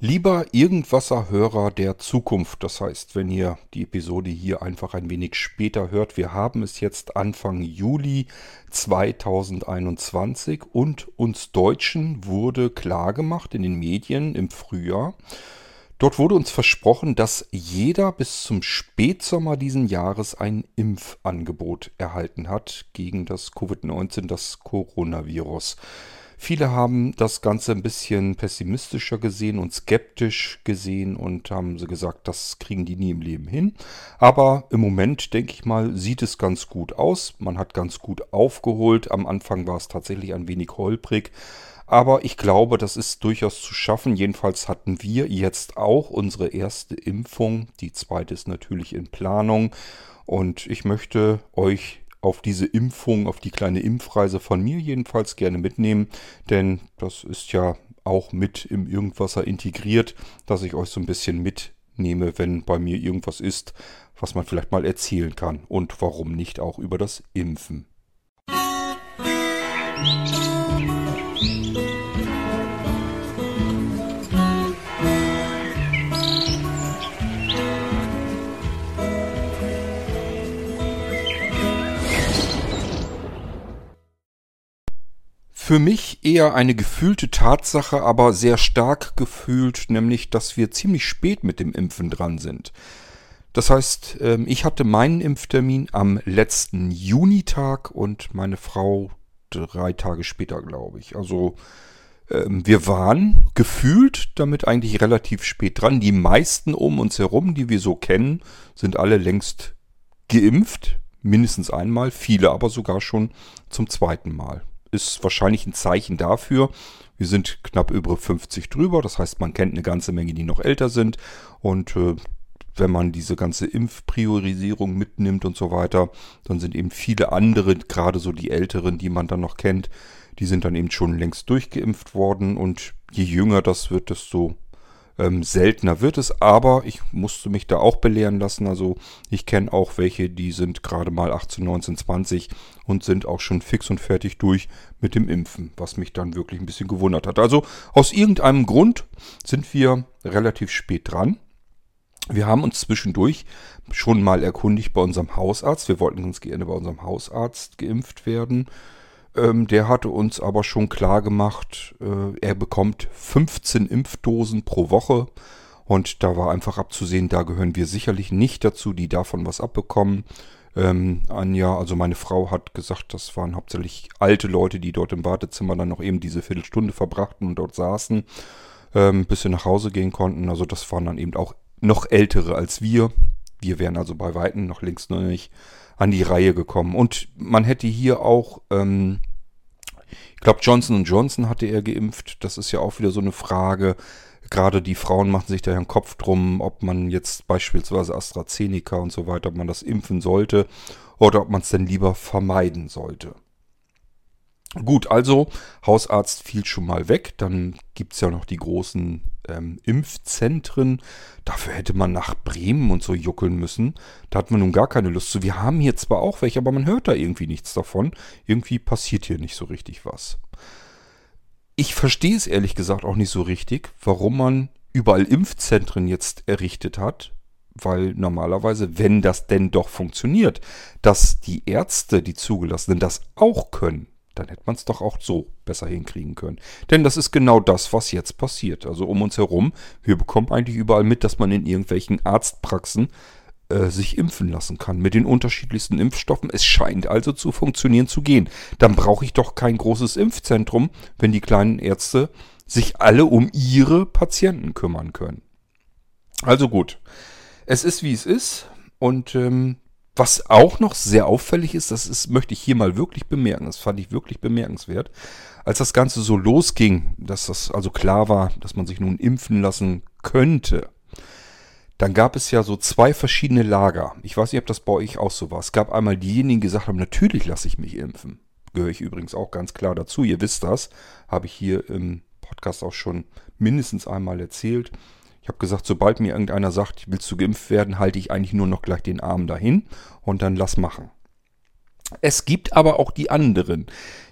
Lieber Irgendwasser-Hörer der Zukunft, das heißt, wenn ihr die Episode hier einfach ein wenig später hört, wir haben es jetzt Anfang Juli 2021 und uns Deutschen wurde klargemacht in den Medien im Frühjahr, Dort wurde uns versprochen, dass jeder bis zum Spätsommer diesen Jahres ein Impfangebot erhalten hat gegen das Covid-19, das Coronavirus. Viele haben das Ganze ein bisschen pessimistischer gesehen und skeptisch gesehen und haben sie gesagt, das kriegen die nie im Leben hin. Aber im Moment, denke ich mal, sieht es ganz gut aus. Man hat ganz gut aufgeholt. Am Anfang war es tatsächlich ein wenig holprig. Aber ich glaube, das ist durchaus zu schaffen. Jedenfalls hatten wir jetzt auch unsere erste Impfung. Die zweite ist natürlich in Planung. Und ich möchte euch auf diese Impfung, auf die kleine Impfreise von mir jedenfalls gerne mitnehmen, denn das ist ja auch mit im Irgendwasser integriert, dass ich euch so ein bisschen mitnehme, wenn bei mir irgendwas ist, was man vielleicht mal erzählen kann und warum nicht auch über das Impfen. Für mich eher eine gefühlte Tatsache, aber sehr stark gefühlt, nämlich dass wir ziemlich spät mit dem Impfen dran sind. Das heißt, ähm, ich hatte meinen Impftermin am letzten Junitag und meine Frau drei Tage später, glaube ich. Also ähm, wir waren gefühlt damit eigentlich relativ spät dran. Die meisten um uns herum, die wir so kennen, sind alle längst geimpft. Mindestens einmal, viele aber sogar schon zum zweiten Mal ist wahrscheinlich ein Zeichen dafür. Wir sind knapp über 50 drüber, das heißt, man kennt eine ganze Menge, die noch älter sind. Und äh, wenn man diese ganze Impfpriorisierung mitnimmt und so weiter, dann sind eben viele andere, gerade so die Älteren, die man dann noch kennt, die sind dann eben schon längst durchgeimpft worden. Und je jünger das wird, desto ähm, seltener wird es, aber ich musste mich da auch belehren lassen. Also ich kenne auch welche, die sind gerade mal 18, 19, 20 und sind auch schon fix und fertig durch mit dem Impfen, was mich dann wirklich ein bisschen gewundert hat. Also aus irgendeinem Grund sind wir relativ spät dran. Wir haben uns zwischendurch schon mal erkundigt bei unserem Hausarzt. Wir wollten uns gerne bei unserem Hausarzt geimpft werden. Ähm, der hatte uns aber schon klar gemacht, äh, er bekommt 15 Impfdosen pro Woche. Und da war einfach abzusehen, da gehören wir sicherlich nicht dazu, die davon was abbekommen. Ähm, Anja, also meine Frau, hat gesagt, das waren hauptsächlich alte Leute, die dort im Wartezimmer dann noch eben diese Viertelstunde verbrachten und dort saßen, ähm, bis sie nach Hause gehen konnten. Also das waren dann eben auch noch ältere als wir. Wir wären also bei Weitem noch längst noch nicht an die Reihe gekommen. Und man hätte hier auch, ähm, ich glaube, Johnson Johnson hatte er geimpft. Das ist ja auch wieder so eine Frage. Gerade die Frauen machen sich da ja einen Kopf drum, ob man jetzt beispielsweise AstraZeneca und so weiter, ob man das impfen sollte oder ob man es denn lieber vermeiden sollte. Gut, also Hausarzt fiel schon mal weg. Dann gibt es ja noch die großen ähm, Impfzentren. Dafür hätte man nach Bremen und so juckeln müssen. Da hat man nun gar keine Lust zu. Wir haben hier zwar auch welche, aber man hört da irgendwie nichts davon. Irgendwie passiert hier nicht so richtig was. Ich verstehe es ehrlich gesagt auch nicht so richtig, warum man überall Impfzentren jetzt errichtet hat. Weil normalerweise, wenn das denn doch funktioniert, dass die Ärzte, die Zugelassenen, das auch können, dann hätte man es doch auch so besser hinkriegen können. Denn das ist genau das, was jetzt passiert. Also um uns herum, wir bekommen eigentlich überall mit, dass man in irgendwelchen Arztpraxen äh, sich impfen lassen kann mit den unterschiedlichsten Impfstoffen. Es scheint also zu funktionieren zu gehen. Dann brauche ich doch kein großes Impfzentrum, wenn die kleinen Ärzte sich alle um ihre Patienten kümmern können. Also gut, es ist wie es ist und ähm, was auch noch sehr auffällig ist, das ist, möchte ich hier mal wirklich bemerken, das fand ich wirklich bemerkenswert, als das Ganze so losging, dass das also klar war, dass man sich nun impfen lassen könnte, dann gab es ja so zwei verschiedene Lager. Ich weiß nicht, ob das bei euch auch so war. Es gab einmal diejenigen, die gesagt haben, natürlich lasse ich mich impfen. Gehöre ich übrigens auch ganz klar dazu. Ihr wisst das, habe ich hier im Podcast auch schon mindestens einmal erzählt. Ich habe gesagt, sobald mir irgendeiner sagt, willst du geimpft werden, halte ich eigentlich nur noch gleich den Arm dahin und dann lass machen. Es gibt aber auch die anderen.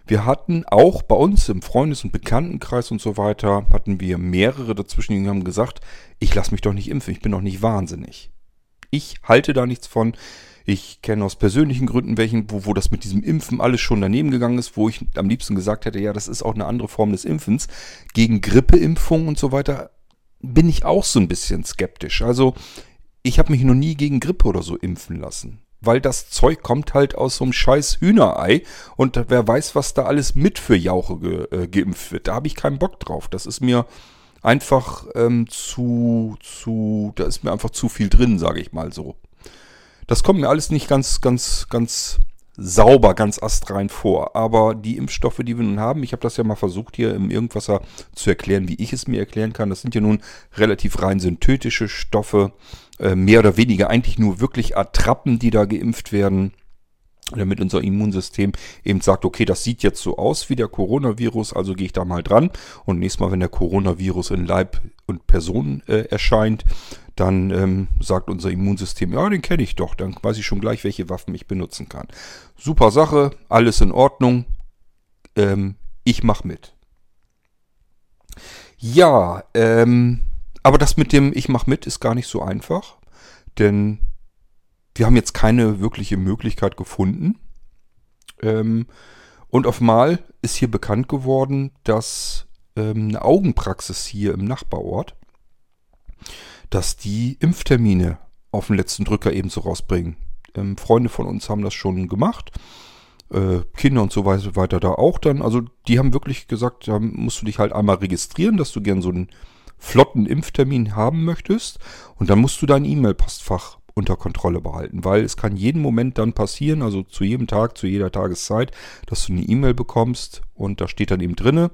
Wir hatten auch bei uns im Freundes- und Bekanntenkreis und so weiter, hatten wir mehrere dazwischen, die haben gesagt, ich lasse mich doch nicht impfen, ich bin doch nicht wahnsinnig. Ich halte da nichts von. Ich kenne aus persönlichen Gründen welchen, wo, wo das mit diesem Impfen alles schon daneben gegangen ist, wo ich am liebsten gesagt hätte, ja, das ist auch eine andere Form des Impfens. Gegen Grippeimpfung und so weiter bin ich auch so ein bisschen skeptisch. Also ich habe mich noch nie gegen Grippe oder so impfen lassen. Weil das Zeug kommt halt aus so einem scheiß Hühnerei und wer weiß, was da alles mit für Jauche ge, äh, geimpft wird. Da habe ich keinen Bock drauf. Das ist mir einfach ähm, zu, zu, da ist mir einfach zu viel drin, sage ich mal so. Das kommt mir alles nicht ganz, ganz, ganz sauber, ganz astrein vor. Aber die Impfstoffe, die wir nun haben, ich habe das ja mal versucht hier im Irgendwasser zu erklären, wie ich es mir erklären kann. Das sind ja nun relativ rein synthetische Stoffe, äh, mehr oder weniger eigentlich nur wirklich Attrappen, die da geimpft werden damit unser Immunsystem eben sagt, okay, das sieht jetzt so aus wie der Coronavirus, also gehe ich da mal dran. Und nächstes Mal, wenn der Coronavirus in Leib und Person äh, erscheint, dann ähm, sagt unser Immunsystem, ja, den kenne ich doch, dann weiß ich schon gleich, welche Waffen ich benutzen kann. Super Sache, alles in Ordnung, ähm, ich mache mit. Ja, ähm, aber das mit dem Ich mache mit ist gar nicht so einfach, denn wir haben jetzt keine wirkliche Möglichkeit gefunden. Ähm, und auf Mal ist hier bekannt geworden, dass ähm, eine Augenpraxis hier im Nachbarort dass die Impftermine auf den letzten Drücker ebenso rausbringen. Ähm, Freunde von uns haben das schon gemacht. Äh, Kinder und so weiter da auch dann. Also die haben wirklich gesagt, da musst du dich halt einmal registrieren, dass du gern so einen flotten Impftermin haben möchtest. Und dann musst du dein E-Mail-Postfach unter Kontrolle behalten, weil es kann jeden Moment dann passieren, also zu jedem Tag, zu jeder Tageszeit, dass du eine E-Mail bekommst und da steht dann eben drinne,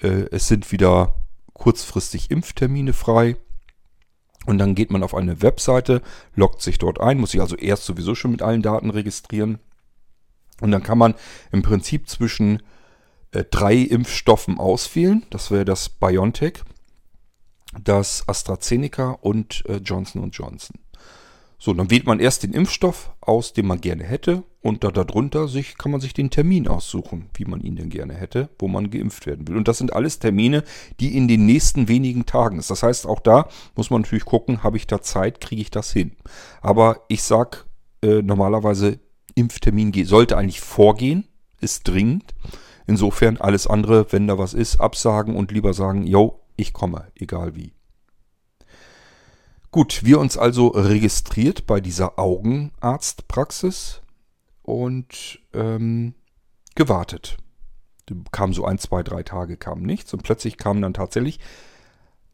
äh, es sind wieder kurzfristig Impftermine frei und dann geht man auf eine Webseite, loggt sich dort ein, muss sich also erst sowieso schon mit allen Daten registrieren. Und dann kann man im Prinzip zwischen äh, drei Impfstoffen auswählen. Das wäre das BioNTech, das AstraZeneca und äh, Johnson Johnson. So, dann wählt man erst den Impfstoff aus, den man gerne hätte, und da darunter sich, kann man sich den Termin aussuchen, wie man ihn denn gerne hätte, wo man geimpft werden will. Und das sind alles Termine, die in den nächsten wenigen Tagen ist. Das heißt, auch da muss man natürlich gucken, habe ich da Zeit, kriege ich das hin. Aber ich sage äh, normalerweise, Impftermin sollte eigentlich vorgehen, ist dringend. Insofern alles andere, wenn da was ist, absagen und lieber sagen, yo, ich komme, egal wie. Gut, wir uns also registriert bei dieser Augenarztpraxis und ähm, gewartet. Kam so ein, zwei, drei Tage, kam nichts und plötzlich kam dann tatsächlich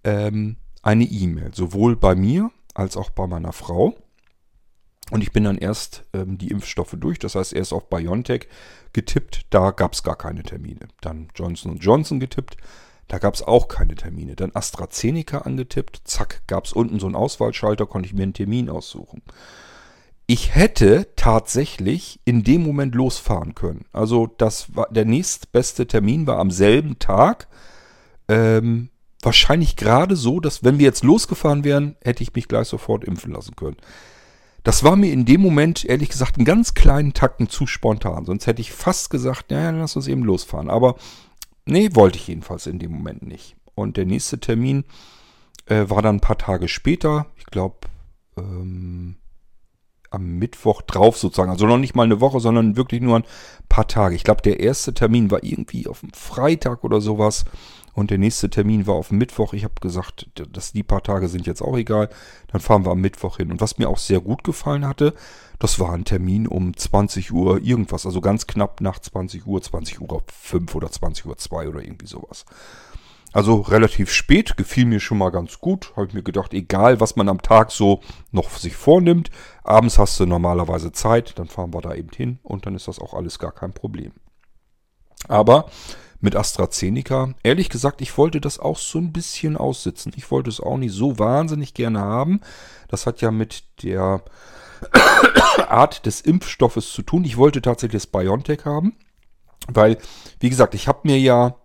ähm, eine E-Mail, sowohl bei mir als auch bei meiner Frau. Und ich bin dann erst ähm, die Impfstoffe durch, das heißt erst auf BioNTech getippt, da gab es gar keine Termine. Dann Johnson Johnson getippt, da gab es auch keine Termine. Dann AstraZeneca angetippt, zack, gab es unten so einen Auswahlschalter, konnte ich mir einen Termin aussuchen. Ich hätte tatsächlich in dem Moment losfahren können. Also das war der nächstbeste Termin war am selben Tag. Ähm, wahrscheinlich gerade so, dass wenn wir jetzt losgefahren wären, hätte ich mich gleich sofort impfen lassen können. Das war mir in dem Moment, ehrlich gesagt, einen ganz kleinen Tacken zu spontan. Sonst hätte ich fast gesagt, naja, lass uns eben losfahren. Aber Nee, wollte ich jedenfalls in dem Moment nicht. Und der nächste Termin äh, war dann ein paar Tage später. Ich glaube, ähm, am Mittwoch drauf sozusagen. Also noch nicht mal eine Woche, sondern wirklich nur ein paar Tage. Ich glaube, der erste Termin war irgendwie auf dem Freitag oder sowas. Und der nächste Termin war auf Mittwoch. Ich habe gesagt, dass die paar Tage sind jetzt auch egal. Dann fahren wir am Mittwoch hin. Und was mir auch sehr gut gefallen hatte, das war ein Termin um 20 Uhr irgendwas, also ganz knapp nach 20 Uhr, 20 Uhr 5 oder 20 Uhr 2 oder irgendwie sowas. Also relativ spät, gefiel mir schon mal ganz gut. Habe ich mir gedacht, egal was man am Tag so noch sich vornimmt, abends hast du normalerweise Zeit, dann fahren wir da eben hin und dann ist das auch alles gar kein Problem. Aber mit AstraZeneca, ehrlich gesagt, ich wollte das auch so ein bisschen aussitzen. Ich wollte es auch nicht so wahnsinnig gerne haben. Das hat ja mit der Art des Impfstoffes zu tun. Ich wollte tatsächlich das BioNTech haben, weil, wie gesagt, ich habe mir ja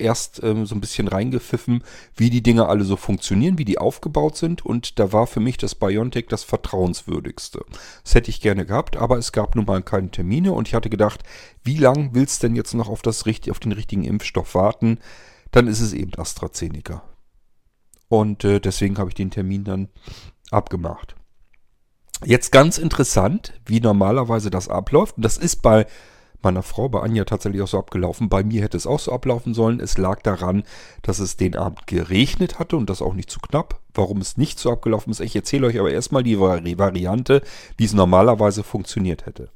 erst ähm, so ein bisschen reingepfiffen, wie die Dinge alle so funktionieren, wie die aufgebaut sind. Und da war für mich das Biontech das vertrauenswürdigste. Das hätte ich gerne gehabt, aber es gab nun mal keine Termine und ich hatte gedacht, wie lange willst du denn jetzt noch auf, das, auf den richtigen Impfstoff warten? Dann ist es eben AstraZeneca. Und äh, deswegen habe ich den Termin dann abgemacht. Jetzt ganz interessant, wie normalerweise das abläuft. Und das ist bei meiner Frau, bei Anja tatsächlich auch so abgelaufen. Bei mir hätte es auch so ablaufen sollen. Es lag daran, dass es den Abend geregnet hatte und das auch nicht zu knapp. Warum es nicht so abgelaufen ist, ich erzähle euch aber erstmal die Variante, wie es normalerweise funktioniert hätte.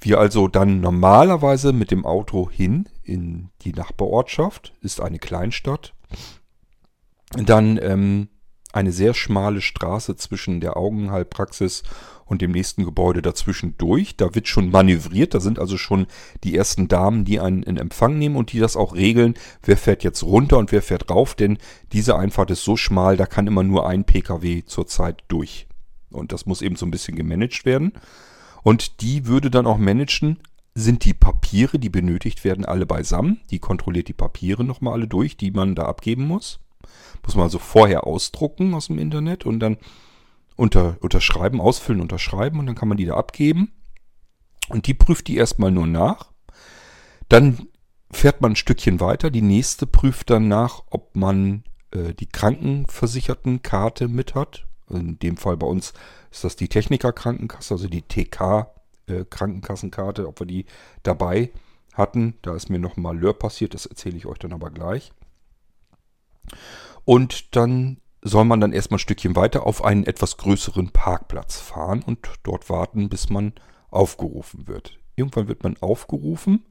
Wir also dann normalerweise mit dem Auto hin in die Nachbarortschaft, ist eine Kleinstadt. Dann ähm, eine sehr schmale Straße zwischen der Augenheilpraxis und dem nächsten Gebäude dazwischen durch. Da wird schon manövriert, da sind also schon die ersten Damen, die einen in Empfang nehmen und die das auch regeln, wer fährt jetzt runter und wer fährt rauf, denn diese Einfahrt ist so schmal, da kann immer nur ein Pkw zur Zeit durch. Und das muss eben so ein bisschen gemanagt werden. Und die würde dann auch managen, sind die Papiere, die benötigt werden, alle beisammen. Die kontrolliert die Papiere nochmal alle durch, die man da abgeben muss. Muss man also vorher ausdrucken aus dem Internet und dann unter, unterschreiben, ausfüllen, unterschreiben und dann kann man die da abgeben. Und die prüft die erstmal nur nach. Dann fährt man ein Stückchen weiter. Die nächste prüft dann nach, ob man äh, die Krankenversichertenkarte mit hat. In dem Fall bei uns ist das die Techniker-Krankenkasse, also die TK-Krankenkassenkarte, äh, ob wir die dabei hatten. Da ist mir noch mal Malheur passiert, das erzähle ich euch dann aber gleich. Und dann soll man dann erstmal ein Stückchen weiter auf einen etwas größeren Parkplatz fahren und dort warten, bis man aufgerufen wird. Irgendwann wird man aufgerufen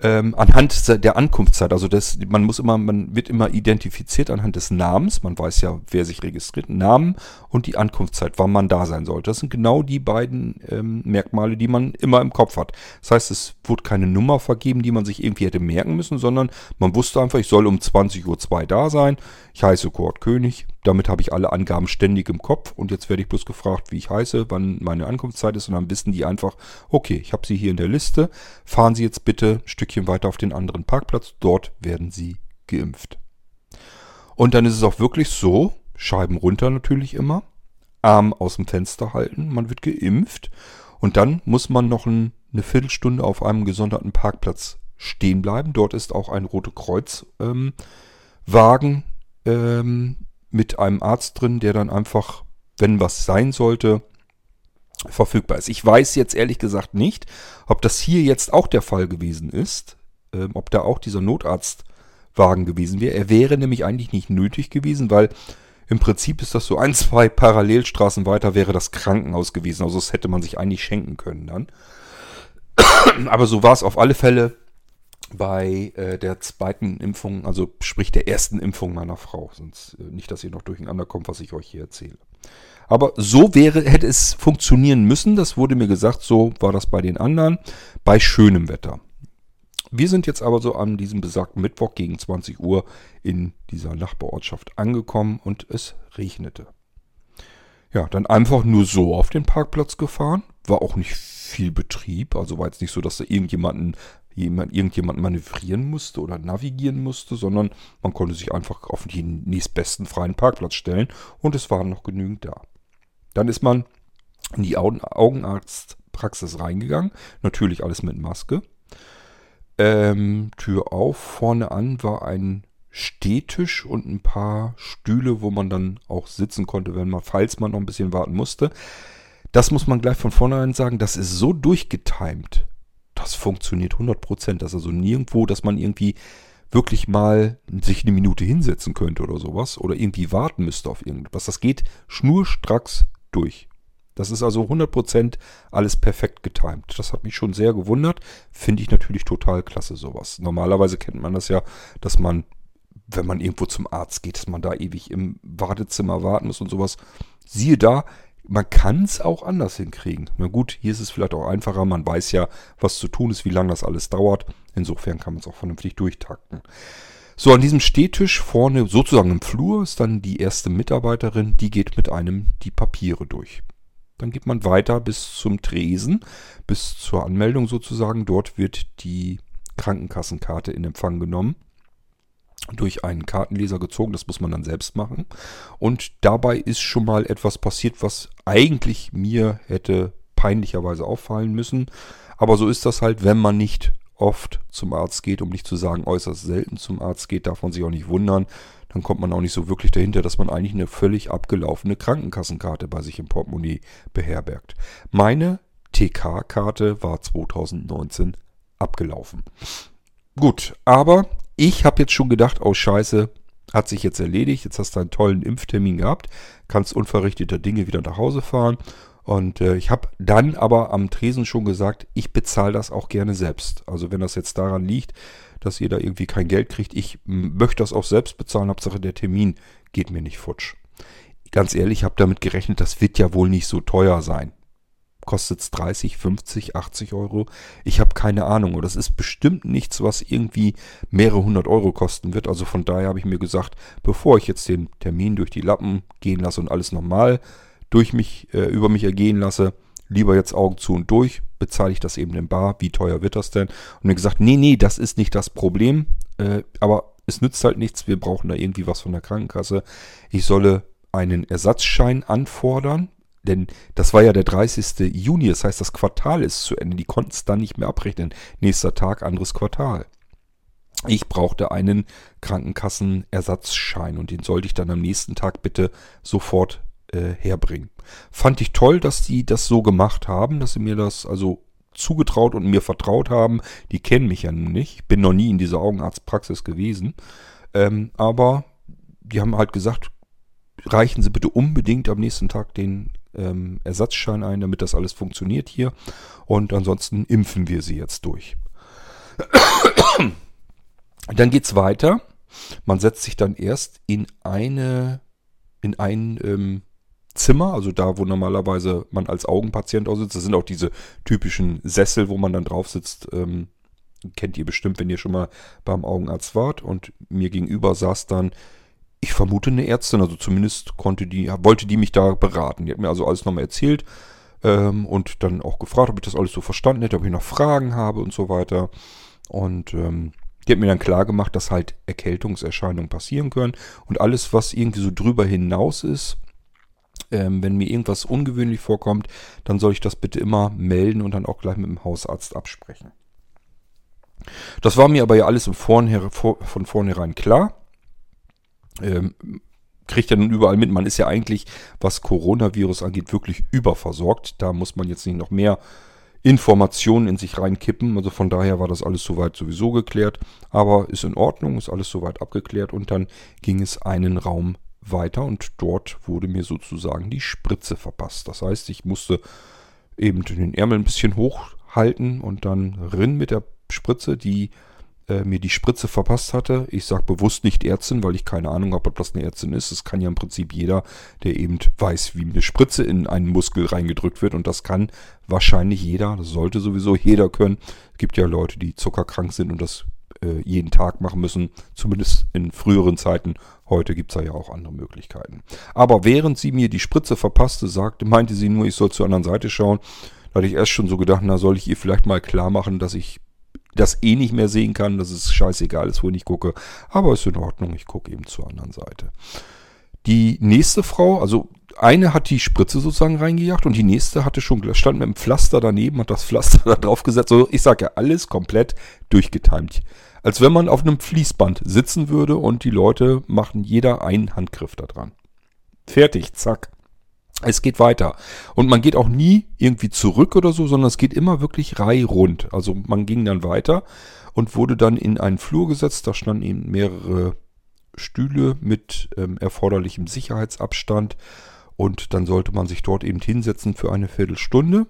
ähm, anhand der Ankunftszeit, also das, man muss immer, man wird immer identifiziert anhand des Namens, man weiß ja, wer sich registriert, Namen und die Ankunftszeit, wann man da sein sollte. Das sind genau die beiden ähm, Merkmale, die man immer im Kopf hat. Das heißt, es wurde keine Nummer vergeben, die man sich irgendwie hätte merken müssen, sondern man wusste einfach, ich soll um 20.02 Uhr da sein, ich heiße Kurt König, damit habe ich alle Angaben ständig im Kopf und jetzt werde ich bloß gefragt, wie ich heiße, wann meine Ankunftszeit ist und dann wissen die einfach, okay, ich habe sie hier in der Liste, fahren Sie jetzt bitte ein Stückchen weiter auf den anderen Parkplatz, dort werden Sie geimpft. Und dann ist es auch wirklich so, Scheiben runter natürlich immer, Arm aus dem Fenster halten, man wird geimpft und dann muss man noch ein, eine Viertelstunde auf einem gesonderten Parkplatz stehen bleiben. Dort ist auch ein Rote Kreuz ähm, Wagen ähm, mit einem Arzt drin, der dann einfach, wenn was sein sollte, verfügbar ist. Ich weiß jetzt ehrlich gesagt nicht, ob das hier jetzt auch der Fall gewesen ist, ähm, ob da auch dieser Notarztwagen gewesen wäre. Er wäre nämlich eigentlich nicht nötig gewesen, weil im Prinzip ist das so ein, zwei Parallelstraßen weiter wäre das Krankenhaus gewesen. Also das hätte man sich eigentlich schenken können dann. Aber so war es auf alle Fälle bei äh, der zweiten Impfung, also sprich der ersten Impfung meiner Frau. Sonst äh, nicht, dass ihr noch durcheinander kommt, was ich euch hier erzähle. Aber so wäre, hätte es funktionieren müssen. Das wurde mir gesagt, so war das bei den anderen, bei schönem Wetter. Wir sind jetzt aber so an diesem besagten Mittwoch gegen 20 Uhr in dieser Nachbarortschaft angekommen und es regnete. Ja, dann einfach nur so auf den Parkplatz gefahren. War auch nicht viel Betrieb. Also war jetzt nicht so, dass da irgendjemanden jemand, irgendjemand manövrieren musste oder navigieren musste, sondern man konnte sich einfach auf den nächstbesten freien Parkplatz stellen und es waren noch genügend da. Dann ist man in die Augen Augenarztpraxis reingegangen, natürlich alles mit Maske. Ähm, Tür auf, vorne an war ein Stehtisch und ein paar Stühle, wo man dann auch sitzen konnte, wenn man, falls man noch ein bisschen warten musste. Das muss man gleich von vornherein sagen, das ist so durchgetimt, das funktioniert 100%. Das ist also nirgendwo, dass man irgendwie wirklich mal sich eine Minute hinsetzen könnte oder sowas oder irgendwie warten müsste auf irgendwas. Das geht schnurstracks durch. Das ist also 100% alles perfekt getimt. Das hat mich schon sehr gewundert. Finde ich natürlich total klasse sowas. Normalerweise kennt man das ja, dass man, wenn man irgendwo zum Arzt geht, dass man da ewig im Wartezimmer warten muss und sowas. Siehe da, man kann es auch anders hinkriegen. Na gut, hier ist es vielleicht auch einfacher. Man weiß ja, was zu tun ist, wie lange das alles dauert. Insofern kann man es auch vernünftig durchtakten. So, an diesem Stehtisch vorne, sozusagen im Flur, ist dann die erste Mitarbeiterin, die geht mit einem die Papiere durch. Dann geht man weiter bis zum Tresen, bis zur Anmeldung sozusagen. Dort wird die Krankenkassenkarte in Empfang genommen. Durch einen Kartenleser gezogen. Das muss man dann selbst machen. Und dabei ist schon mal etwas passiert, was eigentlich mir hätte peinlicherweise auffallen müssen. Aber so ist das halt, wenn man nicht oft zum Arzt geht, um nicht zu sagen äußerst selten zum Arzt geht, darf man sich auch nicht wundern. Dann kommt man auch nicht so wirklich dahinter, dass man eigentlich eine völlig abgelaufene Krankenkassenkarte bei sich im Portemonnaie beherbergt. Meine TK-Karte war 2019 abgelaufen. Gut, aber ich habe jetzt schon gedacht, oh scheiße, hat sich jetzt erledigt, jetzt hast du einen tollen Impftermin gehabt, kannst unverrichteter Dinge wieder nach Hause fahren. Und äh, ich habe dann aber am Tresen schon gesagt, ich bezahle das auch gerne selbst. Also wenn das jetzt daran liegt, dass ihr da irgendwie kein Geld kriegt, ich möchte das auch selbst bezahlen, Hauptsache der Termin geht mir nicht futsch. Ganz ehrlich, ich habe damit gerechnet, das wird ja wohl nicht so teuer sein kostet es 30, 50, 80 Euro. Ich habe keine Ahnung. Und das ist bestimmt nichts, was irgendwie mehrere hundert Euro kosten wird. Also von daher habe ich mir gesagt, bevor ich jetzt den Termin durch die Lappen gehen lasse und alles normal durch mich, äh, über mich ergehen lasse, lieber jetzt Augen zu und durch, bezahle ich das eben in Bar. Wie teuer wird das denn? Und mir gesagt, nee, nee, das ist nicht das Problem. Äh, aber es nützt halt nichts. Wir brauchen da irgendwie was von der Krankenkasse. Ich solle einen Ersatzschein anfordern. Denn das war ja der 30. Juni, das heißt, das Quartal ist zu Ende. Die konnten es dann nicht mehr abrechnen. Nächster Tag, anderes Quartal. Ich brauchte einen Krankenkassenersatzschein und den sollte ich dann am nächsten Tag bitte sofort äh, herbringen. Fand ich toll, dass die das so gemacht haben, dass sie mir das also zugetraut und mir vertraut haben. Die kennen mich ja nun nicht. Ich bin noch nie in dieser Augenarztpraxis gewesen. Ähm, aber die haben halt gesagt, reichen Sie bitte unbedingt am nächsten Tag den ähm, Ersatzschein ein, damit das alles funktioniert hier. Und ansonsten impfen wir sie jetzt durch. Dann geht es weiter. Man setzt sich dann erst in eine, in ein ähm, Zimmer, also da, wo normalerweise man als Augenpatient aussitzt. Das sind auch diese typischen Sessel, wo man dann drauf sitzt. Ähm, kennt ihr bestimmt, wenn ihr schon mal beim Augenarzt wart. Und mir gegenüber saß dann ich vermute eine Ärztin, also zumindest konnte die, wollte die mich da beraten. Die hat mir also alles nochmal erzählt ähm, und dann auch gefragt, ob ich das alles so verstanden hätte, ob ich noch Fragen habe und so weiter. Und ähm, die hat mir dann klar gemacht, dass halt Erkältungserscheinungen passieren können und alles, was irgendwie so drüber hinaus ist, ähm, wenn mir irgendwas ungewöhnlich vorkommt, dann soll ich das bitte immer melden und dann auch gleich mit dem Hausarzt absprechen. Das war mir aber ja alles Vornher von vornherein klar ähm, kriegt ja nun überall mit. Man ist ja eigentlich, was Coronavirus angeht, wirklich überversorgt. Da muss man jetzt nicht noch mehr Informationen in sich reinkippen. Also von daher war das alles soweit sowieso geklärt. Aber ist in Ordnung, ist alles soweit abgeklärt. Und dann ging es einen Raum weiter und dort wurde mir sozusagen die Spritze verpasst. Das heißt, ich musste eben den Ärmel ein bisschen hochhalten und dann rin mit der Spritze, die äh, mir die Spritze verpasst hatte. Ich sage bewusst nicht Ärztin, weil ich keine Ahnung habe, ob das eine Ärztin ist. Das kann ja im Prinzip jeder, der eben weiß, wie eine Spritze in einen Muskel reingedrückt wird. Und das kann wahrscheinlich jeder. Das sollte sowieso jeder können. Es gibt ja Leute, die zuckerkrank sind und das äh, jeden Tag machen müssen. Zumindest in früheren Zeiten. Heute gibt es ja auch andere Möglichkeiten. Aber während sie mir die Spritze verpasste, sagte, meinte sie nur, ich soll zur anderen Seite schauen. Da hatte ich erst schon so gedacht, na soll ich ihr vielleicht mal klar machen, dass ich das eh nicht mehr sehen kann. Das ist scheißegal, ist, wo ich gucke. Aber ist in Ordnung, ich gucke eben zur anderen Seite. Die nächste Frau, also eine hat die Spritze sozusagen reingejagt und die nächste hatte schon, stand mit dem Pflaster daneben, hat das Pflaster da drauf gesetzt. So, ich sage ja, alles komplett durchgetimt. Als wenn man auf einem Fließband sitzen würde und die Leute machen jeder einen Handgriff da dran. Fertig, zack. Es geht weiter. Und man geht auch nie irgendwie zurück oder so, sondern es geht immer wirklich reihrund. Also man ging dann weiter und wurde dann in einen Flur gesetzt. Da standen eben mehrere Stühle mit ähm, erforderlichem Sicherheitsabstand. Und dann sollte man sich dort eben hinsetzen für eine Viertelstunde.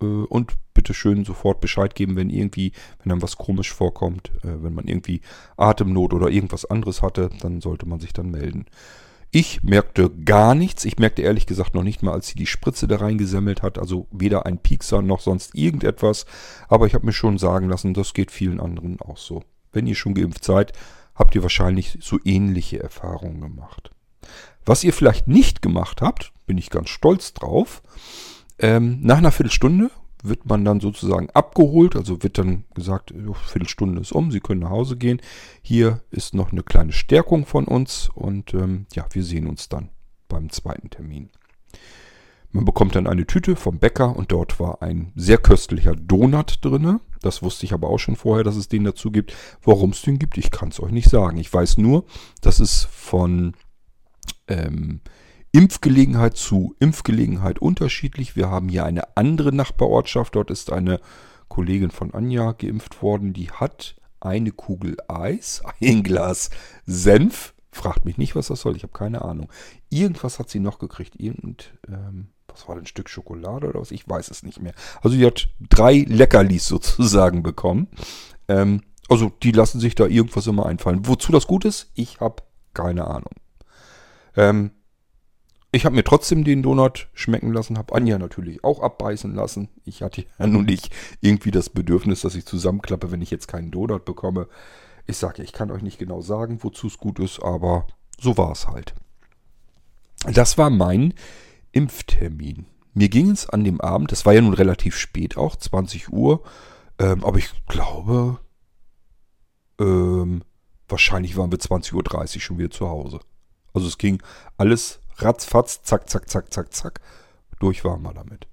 Äh, und bitte schön sofort Bescheid geben, wenn irgendwie, wenn einem was komisch vorkommt, äh, wenn man irgendwie Atemnot oder irgendwas anderes hatte, dann sollte man sich dann melden. Ich merkte gar nichts. Ich merkte ehrlich gesagt noch nicht mal, als sie die Spritze da reingesammelt hat. Also weder ein Piekser noch sonst irgendetwas. Aber ich habe mir schon sagen lassen, das geht vielen anderen auch so. Wenn ihr schon geimpft seid, habt ihr wahrscheinlich so ähnliche Erfahrungen gemacht. Was ihr vielleicht nicht gemacht habt, bin ich ganz stolz drauf. Ähm, nach einer Viertelstunde wird man dann sozusagen abgeholt. Also wird dann gesagt, Viertelstunde ist um, Sie können nach Hause gehen. Hier ist noch eine kleine Stärkung von uns und ähm, ja, wir sehen uns dann beim zweiten Termin. Man bekommt dann eine Tüte vom Bäcker und dort war ein sehr köstlicher Donut drinne. Das wusste ich aber auch schon vorher, dass es den dazu gibt. Warum es den gibt, ich kann es euch nicht sagen. Ich weiß nur, dass es von ähm, Impfgelegenheit zu Impfgelegenheit unterschiedlich. Wir haben hier eine andere Nachbarortschaft. Dort ist eine Kollegin von Anja geimpft worden. Die hat eine Kugel Eis, ein Glas Senf. Fragt mich nicht, was das soll. Ich habe keine Ahnung. Irgendwas hat sie noch gekriegt. Irgend, ähm, was war denn ein Stück Schokolade oder was? Ich weiß es nicht mehr. Also die hat drei Leckerlis sozusagen bekommen. Ähm, also die lassen sich da irgendwas immer einfallen. Wozu das gut ist, ich habe keine Ahnung. Ähm, ich habe mir trotzdem den Donut schmecken lassen, habe Anja natürlich auch abbeißen lassen. Ich hatte ja nun nicht irgendwie das Bedürfnis, dass ich zusammenklappe, wenn ich jetzt keinen Donut bekomme. Ich sage, ich kann euch nicht genau sagen, wozu es gut ist, aber so war es halt. Das war mein Impftermin. Mir ging es an dem Abend, das war ja nun relativ spät auch, 20 Uhr, ähm, aber ich glaube, ähm, wahrscheinlich waren wir 20.30 Uhr schon wieder zu Hause. Also es ging alles ratzfatz, zack, zack, zack, zack, zack. Durch waren wir damit.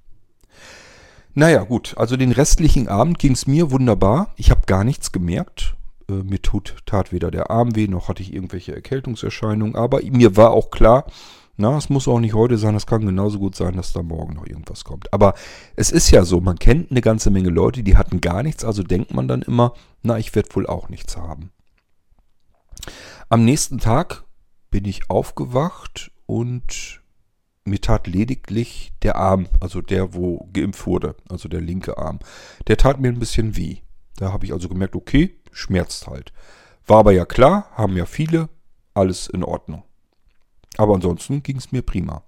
Naja, gut. Also den restlichen Abend ging es mir wunderbar. Ich habe gar nichts gemerkt. Äh, mir tut, tat weder der Arm weh, noch hatte ich irgendwelche Erkältungserscheinungen. Aber mir war auch klar, na, es muss auch nicht heute sein, es kann genauso gut sein, dass da morgen noch irgendwas kommt. Aber es ist ja so, man kennt eine ganze Menge Leute, die hatten gar nichts, also denkt man dann immer, na, ich werde wohl auch nichts haben. Am nächsten Tag bin ich aufgewacht und mir tat lediglich der Arm, also der, wo geimpft wurde, also der linke Arm, der tat mir ein bisschen weh. Da habe ich also gemerkt, okay, schmerzt halt. War aber ja klar, haben ja viele, alles in Ordnung. Aber ansonsten ging es mir prima.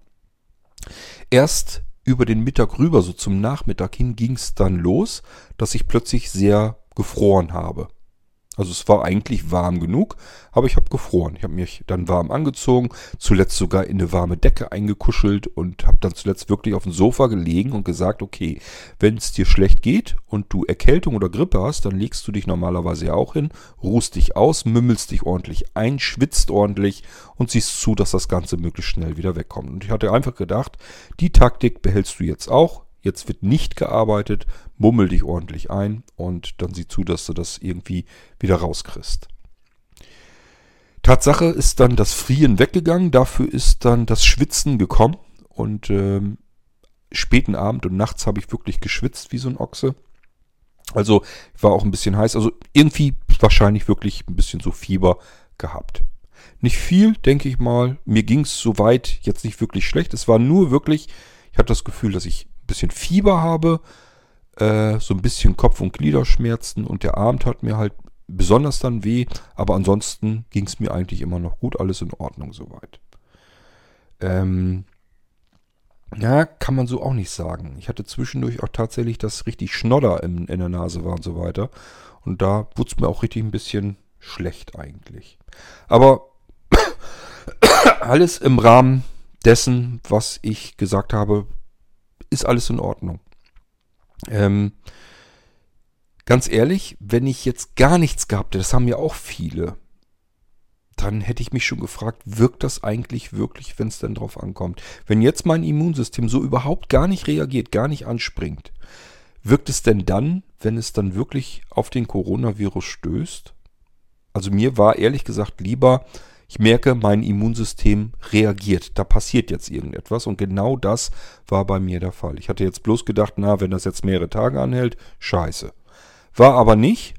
Erst über den Mittag rüber, so zum Nachmittag hin, ging es dann los, dass ich plötzlich sehr gefroren habe. Also es war eigentlich warm genug, aber ich habe gefroren. Ich habe mich dann warm angezogen, zuletzt sogar in eine warme Decke eingekuschelt und habe dann zuletzt wirklich auf dem Sofa gelegen und gesagt, okay, wenn es dir schlecht geht und du Erkältung oder Grippe hast, dann legst du dich normalerweise ja auch hin, ruhst dich aus, mümmelst dich ordentlich ein, schwitzt ordentlich und siehst zu, dass das Ganze möglichst schnell wieder wegkommt. Und ich hatte einfach gedacht, die Taktik behältst du jetzt auch. Jetzt wird nicht gearbeitet, mummel dich ordentlich ein und dann sieh zu, dass du das irgendwie wieder rauskriegst. Tatsache ist dann das Frieren weggegangen, dafür ist dann das Schwitzen gekommen und ähm, späten Abend und nachts habe ich wirklich geschwitzt wie so ein Ochse. Also war auch ein bisschen heiß, also irgendwie wahrscheinlich wirklich ein bisschen so Fieber gehabt. Nicht viel, denke ich mal. Mir ging es soweit jetzt nicht wirklich schlecht. Es war nur wirklich, ich hatte das Gefühl, dass ich ein bisschen Fieber habe, äh, so ein bisschen Kopf- und Gliederschmerzen und der Arm tat mir halt besonders dann weh, aber ansonsten ging es mir eigentlich immer noch gut, alles in Ordnung soweit. Ähm, ja, kann man so auch nicht sagen. Ich hatte zwischendurch auch tatsächlich, dass richtig Schnodder in, in der Nase war und so weiter. Und da wurde es mir auch richtig ein bisschen schlecht eigentlich. Aber alles im Rahmen dessen, was ich gesagt habe, ist alles in Ordnung. Ähm, ganz ehrlich, wenn ich jetzt gar nichts gehabt hätte, das haben ja auch viele, dann hätte ich mich schon gefragt, wirkt das eigentlich wirklich, wenn es denn drauf ankommt? Wenn jetzt mein Immunsystem so überhaupt gar nicht reagiert, gar nicht anspringt, wirkt es denn dann, wenn es dann wirklich auf den Coronavirus stößt? Also mir war ehrlich gesagt lieber, ich merke, mein Immunsystem reagiert. Da passiert jetzt irgendetwas und genau das war bei mir der Fall. Ich hatte jetzt bloß gedacht, na, wenn das jetzt mehrere Tage anhält, scheiße. War aber nicht.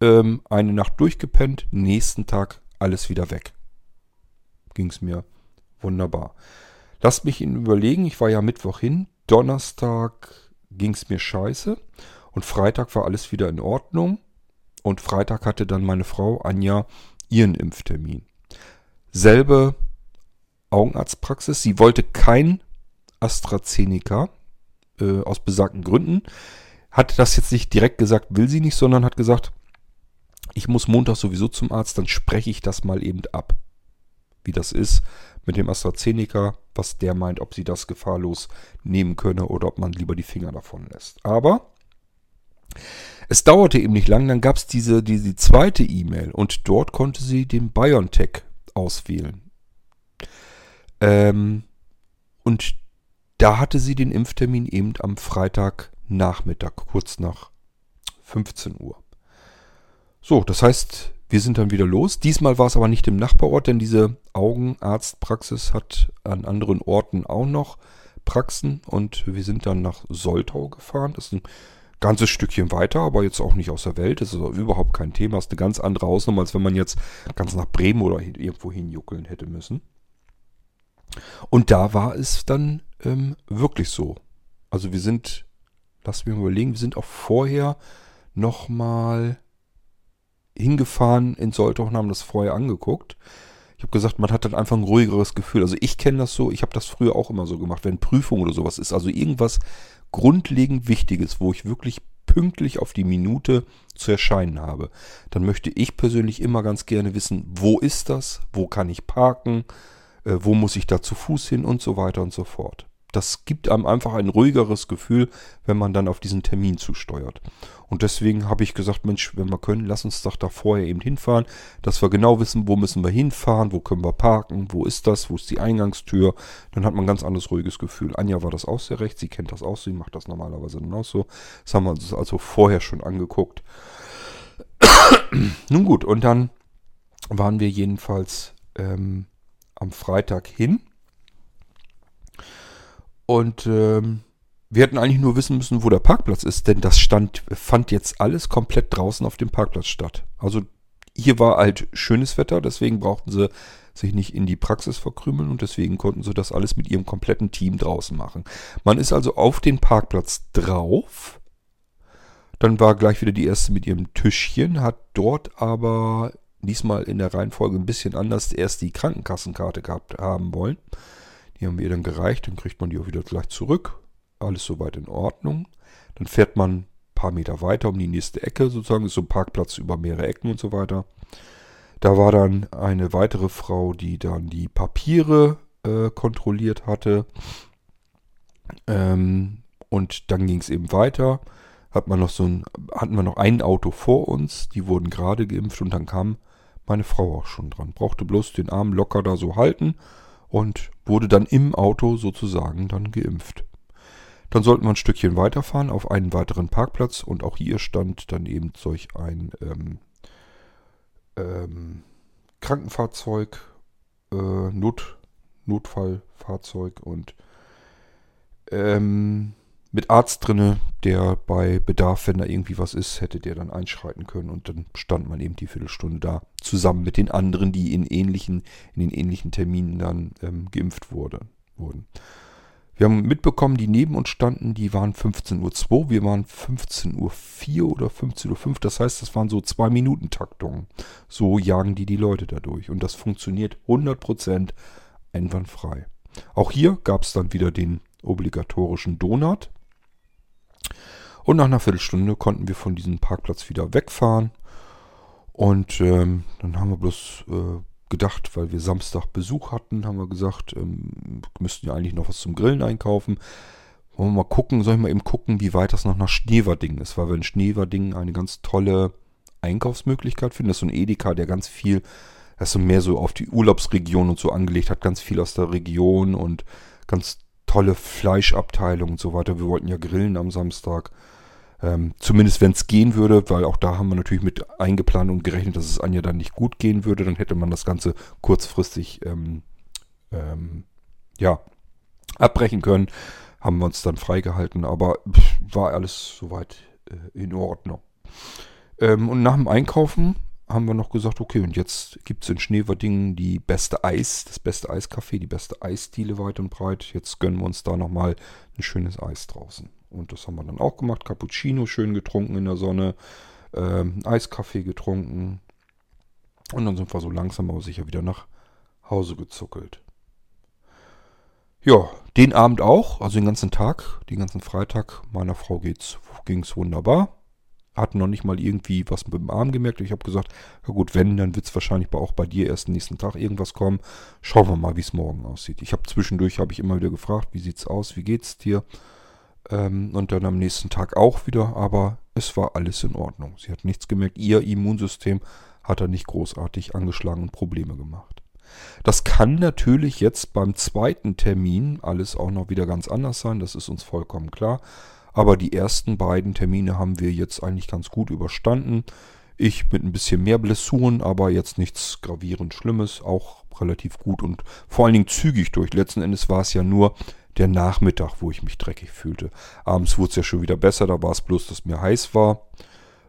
Ähm, eine Nacht durchgepennt, nächsten Tag alles wieder weg. Ging es mir wunderbar. Lasst mich Ihnen überlegen, ich war ja Mittwoch hin, Donnerstag ging es mir scheiße und Freitag war alles wieder in Ordnung und Freitag hatte dann meine Frau Anja ihren Impftermin selbe Augenarztpraxis. Sie wollte kein AstraZeneca äh, aus besagten Gründen. Hat das jetzt nicht direkt gesagt, will sie nicht, sondern hat gesagt, ich muss Montag sowieso zum Arzt, dann spreche ich das mal eben ab. Wie das ist mit dem AstraZeneca, was der meint, ob sie das gefahrlos nehmen könne oder ob man lieber die Finger davon lässt. Aber es dauerte eben nicht lang, dann gab es diese, diese zweite E-Mail und dort konnte sie den BioNTech auswählen. Ähm, und da hatte sie den Impftermin eben am Freitagnachmittag, kurz nach 15 Uhr. So, das heißt, wir sind dann wieder los. Diesmal war es aber nicht im Nachbarort, denn diese Augenarztpraxis hat an anderen Orten auch noch Praxen und wir sind dann nach Soltau gefahren. Das ist ein ganzes Stückchen weiter, aber jetzt auch nicht aus der Welt. Das ist überhaupt kein Thema. Das ist eine ganz andere Hausnummer, als wenn man jetzt ganz nach Bremen oder irgendwo hinjuckeln hätte müssen. Und da war es dann ähm, wirklich so. Also wir sind, lass mich mal überlegen, wir sind auch vorher nochmal hingefahren in Soltau und haben das vorher angeguckt. Ich habe gesagt, man hat dann einfach ein ruhigeres Gefühl. Also ich kenne das so, ich habe das früher auch immer so gemacht, wenn Prüfung oder sowas ist. Also irgendwas grundlegend Wichtiges, wo ich wirklich pünktlich auf die Minute zu erscheinen habe. Dann möchte ich persönlich immer ganz gerne wissen, wo ist das, wo kann ich parken, äh, wo muss ich da zu Fuß hin und so weiter und so fort. Das gibt einem einfach ein ruhigeres Gefühl, wenn man dann auf diesen Termin zusteuert. Und deswegen habe ich gesagt, Mensch, wenn wir können, lass uns doch da vorher eben hinfahren, dass wir genau wissen, wo müssen wir hinfahren, wo können wir parken, wo ist das, wo ist die Eingangstür. Dann hat man ein ganz anderes ruhiges Gefühl. Anja war das auch sehr recht, sie kennt das auch, sie macht das normalerweise dann auch so. Das haben wir uns also vorher schon angeguckt. Nun gut, und dann waren wir jedenfalls ähm, am Freitag hin. Und ähm, wir hätten eigentlich nur wissen müssen, wo der Parkplatz ist, denn das stand, fand jetzt alles komplett draußen auf dem Parkplatz statt. Also hier war halt schönes Wetter, deswegen brauchten sie sich nicht in die Praxis verkrümeln und deswegen konnten sie das alles mit ihrem kompletten Team draußen machen. Man ist also auf den Parkplatz drauf. Dann war gleich wieder die erste mit ihrem Tischchen, hat dort aber diesmal in der Reihenfolge ein bisschen anders erst die Krankenkassenkarte gehabt haben wollen. Die haben wir dann gereicht, dann kriegt man die auch wieder gleich zurück alles soweit in Ordnung. Dann fährt man ein paar Meter weiter um die nächste Ecke sozusagen. Ist so ein Parkplatz über mehrere Ecken und so weiter. Da war dann eine weitere Frau, die dann die Papiere äh, kontrolliert hatte. Ähm, und dann ging es eben weiter. Hat man noch so ein, hatten wir noch ein Auto vor uns, die wurden gerade geimpft und dann kam meine Frau auch schon dran. Brauchte bloß den Arm locker da so halten und wurde dann im Auto sozusagen dann geimpft. Dann sollten wir ein Stückchen weiterfahren auf einen weiteren Parkplatz und auch hier stand dann eben solch ein ähm, ähm, Krankenfahrzeug, äh, Not, Notfallfahrzeug und ähm, mit Arzt drinne, der bei Bedarf, wenn da irgendwie was ist, hätte der dann einschreiten können und dann stand man eben die Viertelstunde da zusammen mit den anderen, die in ähnlichen, in den ähnlichen Terminen dann ähm, geimpft wurde, wurden. Wir haben mitbekommen, die neben uns standen, die waren 15.02 Uhr, wir waren 15.04 Uhr oder 15.05 Uhr. Das heißt, das waren so zwei Minuten Taktungen. So jagen die die Leute dadurch. Und das funktioniert 100% einwandfrei. Auch hier gab es dann wieder den obligatorischen Donut. Und nach einer Viertelstunde konnten wir von diesem Parkplatz wieder wegfahren. Und ähm, dann haben wir bloß äh, gedacht, weil wir Samstag Besuch hatten, haben wir gesagt, ähm, müssten ja eigentlich noch was zum Grillen einkaufen. Wollen wir mal gucken, soll ich mal eben gucken, wie weit das noch nach Schneverding ist, weil wir in Schneverding eine ganz tolle Einkaufsmöglichkeit finden. Das ist so ein Edeka, der ganz viel, das ist so mehr so auf die Urlaubsregion und so angelegt hat, ganz viel aus der Region und ganz tolle Fleischabteilung und so weiter. Wir wollten ja grillen am Samstag. Ähm, zumindest wenn es gehen würde, weil auch da haben wir natürlich mit eingeplant und gerechnet, dass es Anja dann nicht gut gehen würde. Dann hätte man das Ganze kurzfristig ähm, ähm, ja, abbrechen können. Haben wir uns dann freigehalten, aber pff, war alles soweit äh, in Ordnung. Ähm, und nach dem Einkaufen haben wir noch gesagt, okay, und jetzt gibt es in Schneverdingen die beste Eis, das beste Eiscafé, die beste Eisdiele weit und breit. Jetzt gönnen wir uns da nochmal ein schönes Eis draußen. Und das haben wir dann auch gemacht. Cappuccino schön getrunken in der Sonne, ähm, Eiskaffee getrunken. Und dann sind wir so langsam aber sicher wieder nach Hause gezuckelt. Ja, den Abend auch, also den ganzen Tag, den ganzen Freitag. Meiner Frau ging es wunderbar. hat noch nicht mal irgendwie was mit dem Arm gemerkt. Ich habe gesagt, ja gut, wenn, dann wird es wahrscheinlich auch bei dir erst nächsten Tag irgendwas kommen. Schauen wir mal, wie es morgen aussieht. Ich habe zwischendurch, habe ich immer wieder gefragt, wie sieht's aus, wie geht's dir? Ähm, und dann am nächsten Tag auch wieder, aber es war alles in Ordnung. Sie hat nichts gemerkt. Ihr Immunsystem hat er nicht großartig angeschlagen und Probleme gemacht. Das kann natürlich jetzt beim zweiten Termin alles auch noch wieder ganz anders sein, das ist uns vollkommen klar. Aber die ersten beiden Termine haben wir jetzt eigentlich ganz gut überstanden. Ich mit ein bisschen mehr Blessuren, aber jetzt nichts gravierend Schlimmes, auch relativ gut und vor allen Dingen zügig durch. Letzten Endes war es ja nur der Nachmittag, wo ich mich dreckig fühlte. Abends wurde es ja schon wieder besser, da war es bloß, dass mir heiß war.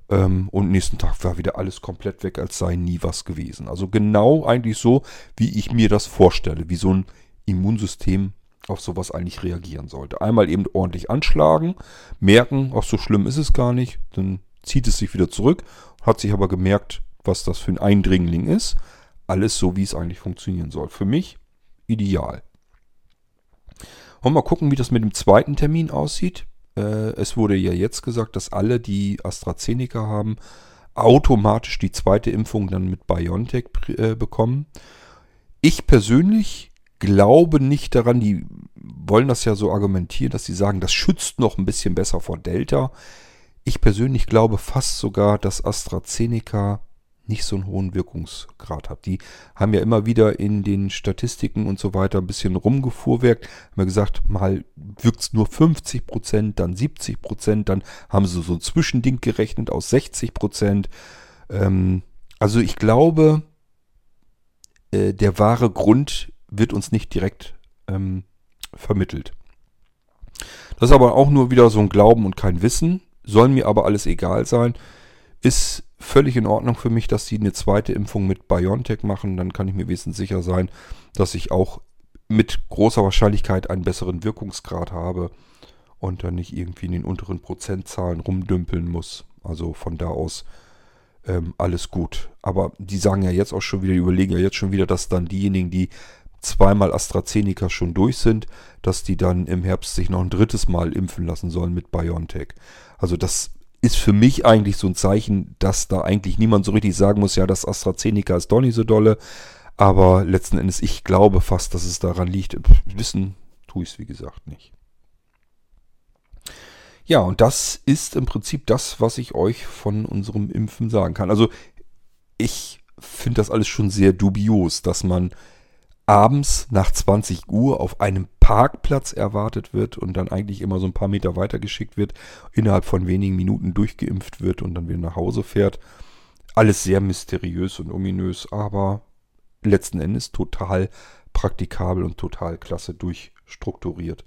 Ähm, und nächsten Tag war wieder alles komplett weg, als sei nie was gewesen. Also genau eigentlich so, wie ich mir das vorstelle, wie so ein Immunsystem auf sowas eigentlich reagieren sollte. Einmal eben ordentlich anschlagen, merken, ach so schlimm ist es gar nicht, dann zieht es sich wieder zurück, hat sich aber gemerkt, was das für ein Eindringling ist. Alles so, wie es eigentlich funktionieren soll. Für mich ideal. Wollen wir mal gucken, wie das mit dem zweiten Termin aussieht. Äh, es wurde ja jetzt gesagt, dass alle, die AstraZeneca haben, automatisch die zweite Impfung dann mit BioNTech äh, bekommen. Ich persönlich glaube nicht daran, die wollen das ja so argumentieren, dass sie sagen, das schützt noch ein bisschen besser vor Delta. Ich persönlich glaube fast sogar, dass AstraZeneca nicht so einen hohen Wirkungsgrad hat. Die haben ja immer wieder in den Statistiken und so weiter ein bisschen rumgefuhrwerkt. Haben ja gesagt, mal wirkt es nur 50 Prozent, dann 70 Prozent, dann haben sie so ein Zwischending gerechnet aus 60 Prozent. Ähm, also ich glaube, äh, der wahre Grund wird uns nicht direkt ähm, vermittelt. Das ist aber auch nur wieder so ein Glauben und kein Wissen. Soll mir aber alles egal sein. Ist völlig in Ordnung für mich, dass sie eine zweite Impfung mit BioNTech machen. Dann kann ich mir wesentlich sicher sein, dass ich auch mit großer Wahrscheinlichkeit einen besseren Wirkungsgrad habe und dann nicht irgendwie in den unteren Prozentzahlen rumdümpeln muss. Also von da aus ähm, alles gut. Aber die sagen ja jetzt auch schon wieder, die überlegen ja jetzt schon wieder, dass dann diejenigen, die zweimal AstraZeneca schon durch sind, dass die dann im Herbst sich noch ein drittes Mal impfen lassen sollen mit BioNTech. Also das ist für mich eigentlich so ein Zeichen, dass da eigentlich niemand so richtig sagen muss, ja, das AstraZeneca ist doch nicht so dolle. Aber letzten Endes, ich glaube fast, dass es daran liegt. Wissen tue ich es, wie gesagt, nicht. Ja, und das ist im Prinzip das, was ich euch von unserem Impfen sagen kann. Also ich finde das alles schon sehr dubios, dass man abends nach 20 Uhr auf einem Parkplatz erwartet wird und dann eigentlich immer so ein paar Meter weiter geschickt wird, innerhalb von wenigen Minuten durchgeimpft wird und dann wieder nach Hause fährt. Alles sehr mysteriös und ominös, aber letzten Endes total praktikabel und total klasse durchstrukturiert.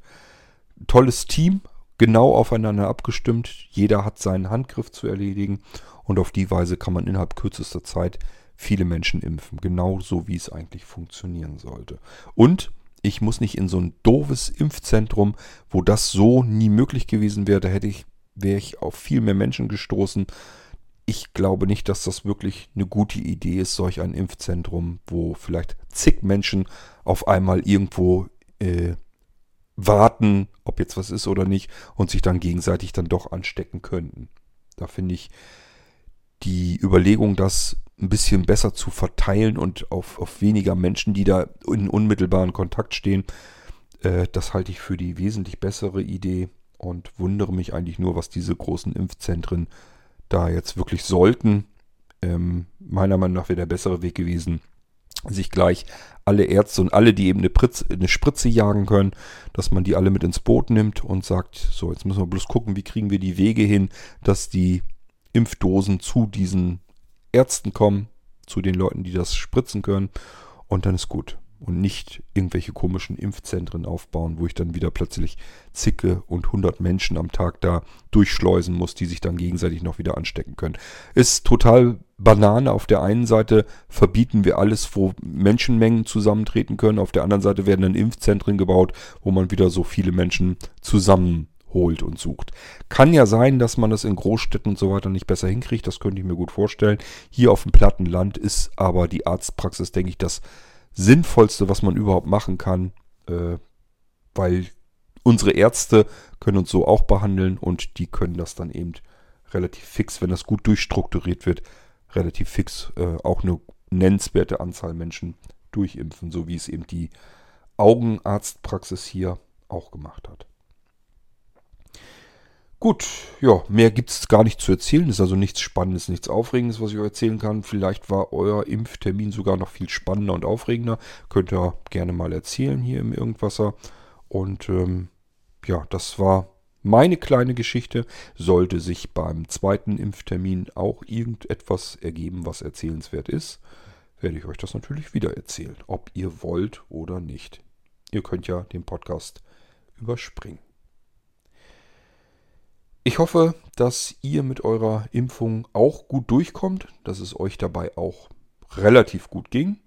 Tolles Team, genau aufeinander abgestimmt. Jeder hat seinen Handgriff zu erledigen und auf die Weise kann man innerhalb kürzester Zeit viele Menschen impfen. Genauso wie es eigentlich funktionieren sollte. Und ich muss nicht in so ein doofes Impfzentrum, wo das so nie möglich gewesen wäre. Da hätte ich, wäre ich auf viel mehr Menschen gestoßen. Ich glaube nicht, dass das wirklich eine gute Idee ist, solch ein Impfzentrum, wo vielleicht zig Menschen auf einmal irgendwo äh, warten, ob jetzt was ist oder nicht, und sich dann gegenseitig dann doch anstecken könnten. Da finde ich die Überlegung, dass ein bisschen besser zu verteilen und auf, auf weniger Menschen, die da in unmittelbaren Kontakt stehen. Äh, das halte ich für die wesentlich bessere Idee und wundere mich eigentlich nur, was diese großen Impfzentren da jetzt wirklich sollten. Ähm, meiner Meinung nach wäre der bessere Weg gewesen, sich gleich alle Ärzte und alle, die eben eine, Pritz, eine Spritze jagen können, dass man die alle mit ins Boot nimmt und sagt, so, jetzt müssen wir bloß gucken, wie kriegen wir die Wege hin, dass die Impfdosen zu diesen Ärzten kommen, zu den Leuten, die das spritzen können und dann ist gut. Und nicht irgendwelche komischen Impfzentren aufbauen, wo ich dann wieder plötzlich zicke und hundert Menschen am Tag da durchschleusen muss, die sich dann gegenseitig noch wieder anstecken können. Ist total Banane. Auf der einen Seite verbieten wir alles, wo Menschenmengen zusammentreten können. Auf der anderen Seite werden dann Impfzentren gebaut, wo man wieder so viele Menschen zusammen holt und sucht. Kann ja sein, dass man das in Großstädten und so weiter nicht besser hinkriegt, das könnte ich mir gut vorstellen. Hier auf dem platten Land ist aber die Arztpraxis, denke ich, das Sinnvollste, was man überhaupt machen kann, äh, weil unsere Ärzte können uns so auch behandeln und die können das dann eben relativ fix, wenn das gut durchstrukturiert wird, relativ fix äh, auch eine nennenswerte Anzahl Menschen durchimpfen, so wie es eben die Augenarztpraxis hier auch gemacht hat. Gut, ja, mehr gibt es gar nicht zu erzählen. Ist also nichts Spannendes, nichts Aufregendes, was ich euch erzählen kann. Vielleicht war euer Impftermin sogar noch viel spannender und aufregender. Könnt ihr gerne mal erzählen hier im Irgendwasser. Und ähm, ja, das war meine kleine Geschichte. Sollte sich beim zweiten Impftermin auch irgendetwas ergeben, was erzählenswert ist, werde ich euch das natürlich wieder erzählen, ob ihr wollt oder nicht. Ihr könnt ja den Podcast überspringen. Ich hoffe, dass ihr mit eurer Impfung auch gut durchkommt, dass es euch dabei auch relativ gut ging.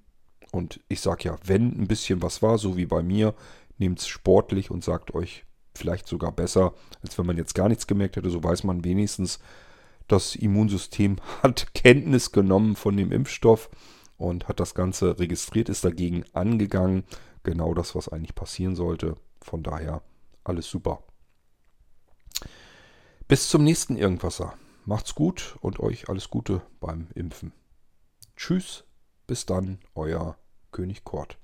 Und ich sage ja, wenn ein bisschen was war, so wie bei mir, nehmt es sportlich und sagt euch vielleicht sogar besser, als wenn man jetzt gar nichts gemerkt hätte. So weiß man wenigstens, das Immunsystem hat Kenntnis genommen von dem Impfstoff und hat das Ganze registriert, ist dagegen angegangen. Genau das, was eigentlich passieren sollte. Von daher alles super. Bis zum nächsten Irgendwasser. Macht's gut und euch alles Gute beim Impfen. Tschüss, bis dann, euer König Kort.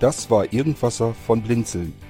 Das war Irgendwasser von Blinzeln.